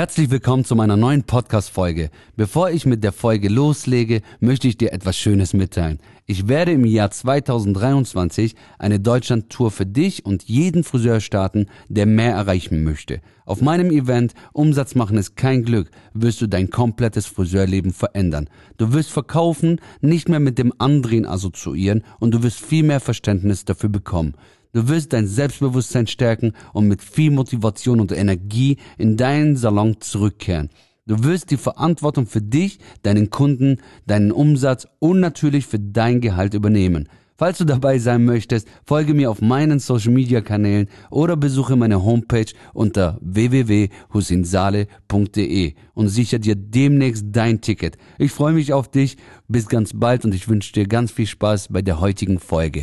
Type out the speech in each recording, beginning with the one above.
Herzlich willkommen zu meiner neuen Podcast-Folge. Bevor ich mit der Folge loslege, möchte ich dir etwas Schönes mitteilen. Ich werde im Jahr 2023 eine Deutschland-Tour für dich und jeden Friseur starten, der mehr erreichen möchte. Auf meinem Event Umsatz machen ist kein Glück, wirst du dein komplettes Friseurleben verändern. Du wirst verkaufen, nicht mehr mit dem Andrehen assoziieren und du wirst viel mehr Verständnis dafür bekommen. Du wirst dein Selbstbewusstsein stärken und mit viel Motivation und Energie in deinen Salon zurückkehren. Du wirst die Verantwortung für dich, deinen Kunden, deinen Umsatz und natürlich für dein Gehalt übernehmen. Falls du dabei sein möchtest, folge mir auf meinen Social Media Kanälen oder besuche meine Homepage unter www.husinsale.de und sichere dir demnächst dein Ticket. Ich freue mich auf dich. Bis ganz bald und ich wünsche dir ganz viel Spaß bei der heutigen Folge.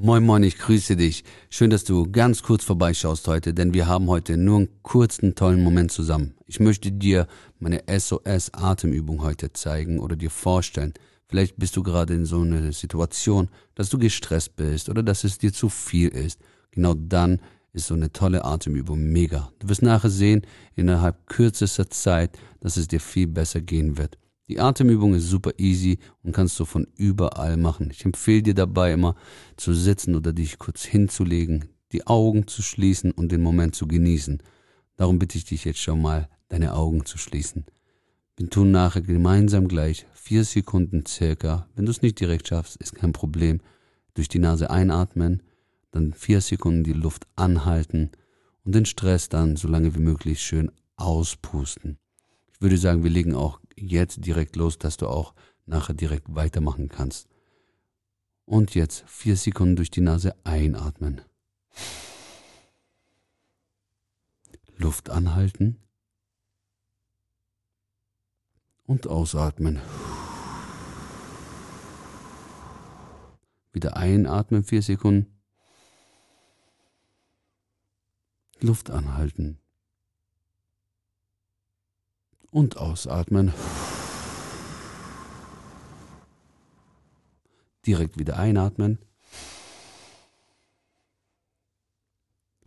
Moin Moin, ich grüße dich. Schön, dass du ganz kurz vorbeischaust heute, denn wir haben heute nur einen kurzen, tollen Moment zusammen. Ich möchte dir meine SOS-Atemübung heute zeigen oder dir vorstellen. Vielleicht bist du gerade in so einer Situation, dass du gestresst bist oder dass es dir zu viel ist. Genau dann ist so eine tolle Atemübung mega. Du wirst nachher sehen, innerhalb kürzester Zeit, dass es dir viel besser gehen wird. Die Atemübung ist super easy und kannst du von überall machen. Ich empfehle dir dabei immer zu sitzen oder dich kurz hinzulegen, die Augen zu schließen und den Moment zu genießen. Darum bitte ich dich jetzt schon mal, deine Augen zu schließen. Wir tun nachher gemeinsam gleich vier Sekunden circa. Wenn du es nicht direkt schaffst, ist kein Problem. Durch die Nase einatmen, dann vier Sekunden die Luft anhalten und den Stress dann so lange wie möglich schön auspusten. Ich würde sagen, wir legen auch jetzt direkt los, dass du auch nachher direkt weitermachen kannst. Und jetzt vier Sekunden durch die Nase einatmen. Luft anhalten und ausatmen. Wieder einatmen, vier Sekunden. Luft anhalten und ausatmen. Direkt wieder einatmen.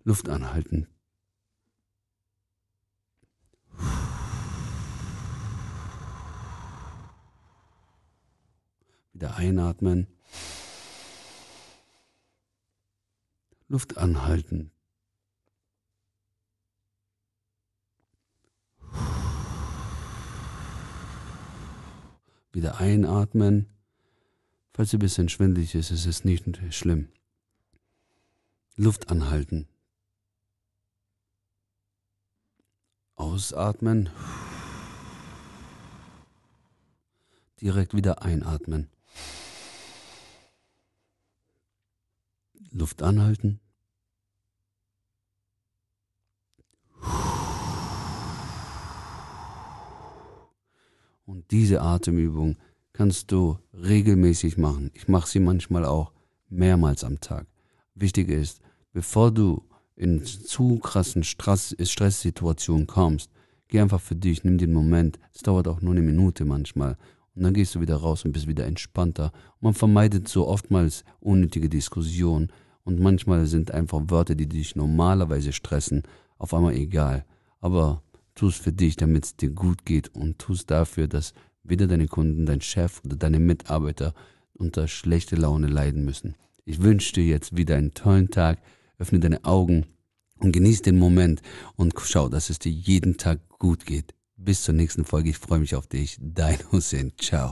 Luft anhalten. Wieder einatmen. Luft anhalten. Wieder einatmen. Falls ein bisschen schwindlig ist, ist es nicht schlimm. Luft anhalten. Ausatmen. Direkt wieder einatmen. Luft anhalten. Und diese Atemübung kannst du regelmäßig machen. Ich mache sie manchmal auch mehrmals am Tag. Wichtig ist, bevor du in zu krassen Stress, Stresssituationen kommst, geh einfach für dich, nimm den Moment. Es dauert auch nur eine Minute manchmal. Und dann gehst du wieder raus und bist wieder entspannter. Und man vermeidet so oftmals unnötige Diskussionen. Und manchmal sind einfach Wörter, die dich normalerweise stressen, auf einmal egal. Aber tu es für dich, damit es dir gut geht und tu es dafür, dass weder deine Kunden, dein Chef oder deine Mitarbeiter unter schlechte Laune leiden müssen. Ich wünsche dir jetzt wieder einen tollen Tag, öffne deine Augen und genieß den Moment und schau, dass es dir jeden Tag gut geht. Bis zur nächsten Folge. Ich freue mich auf dich. Dein Hussein. Ciao.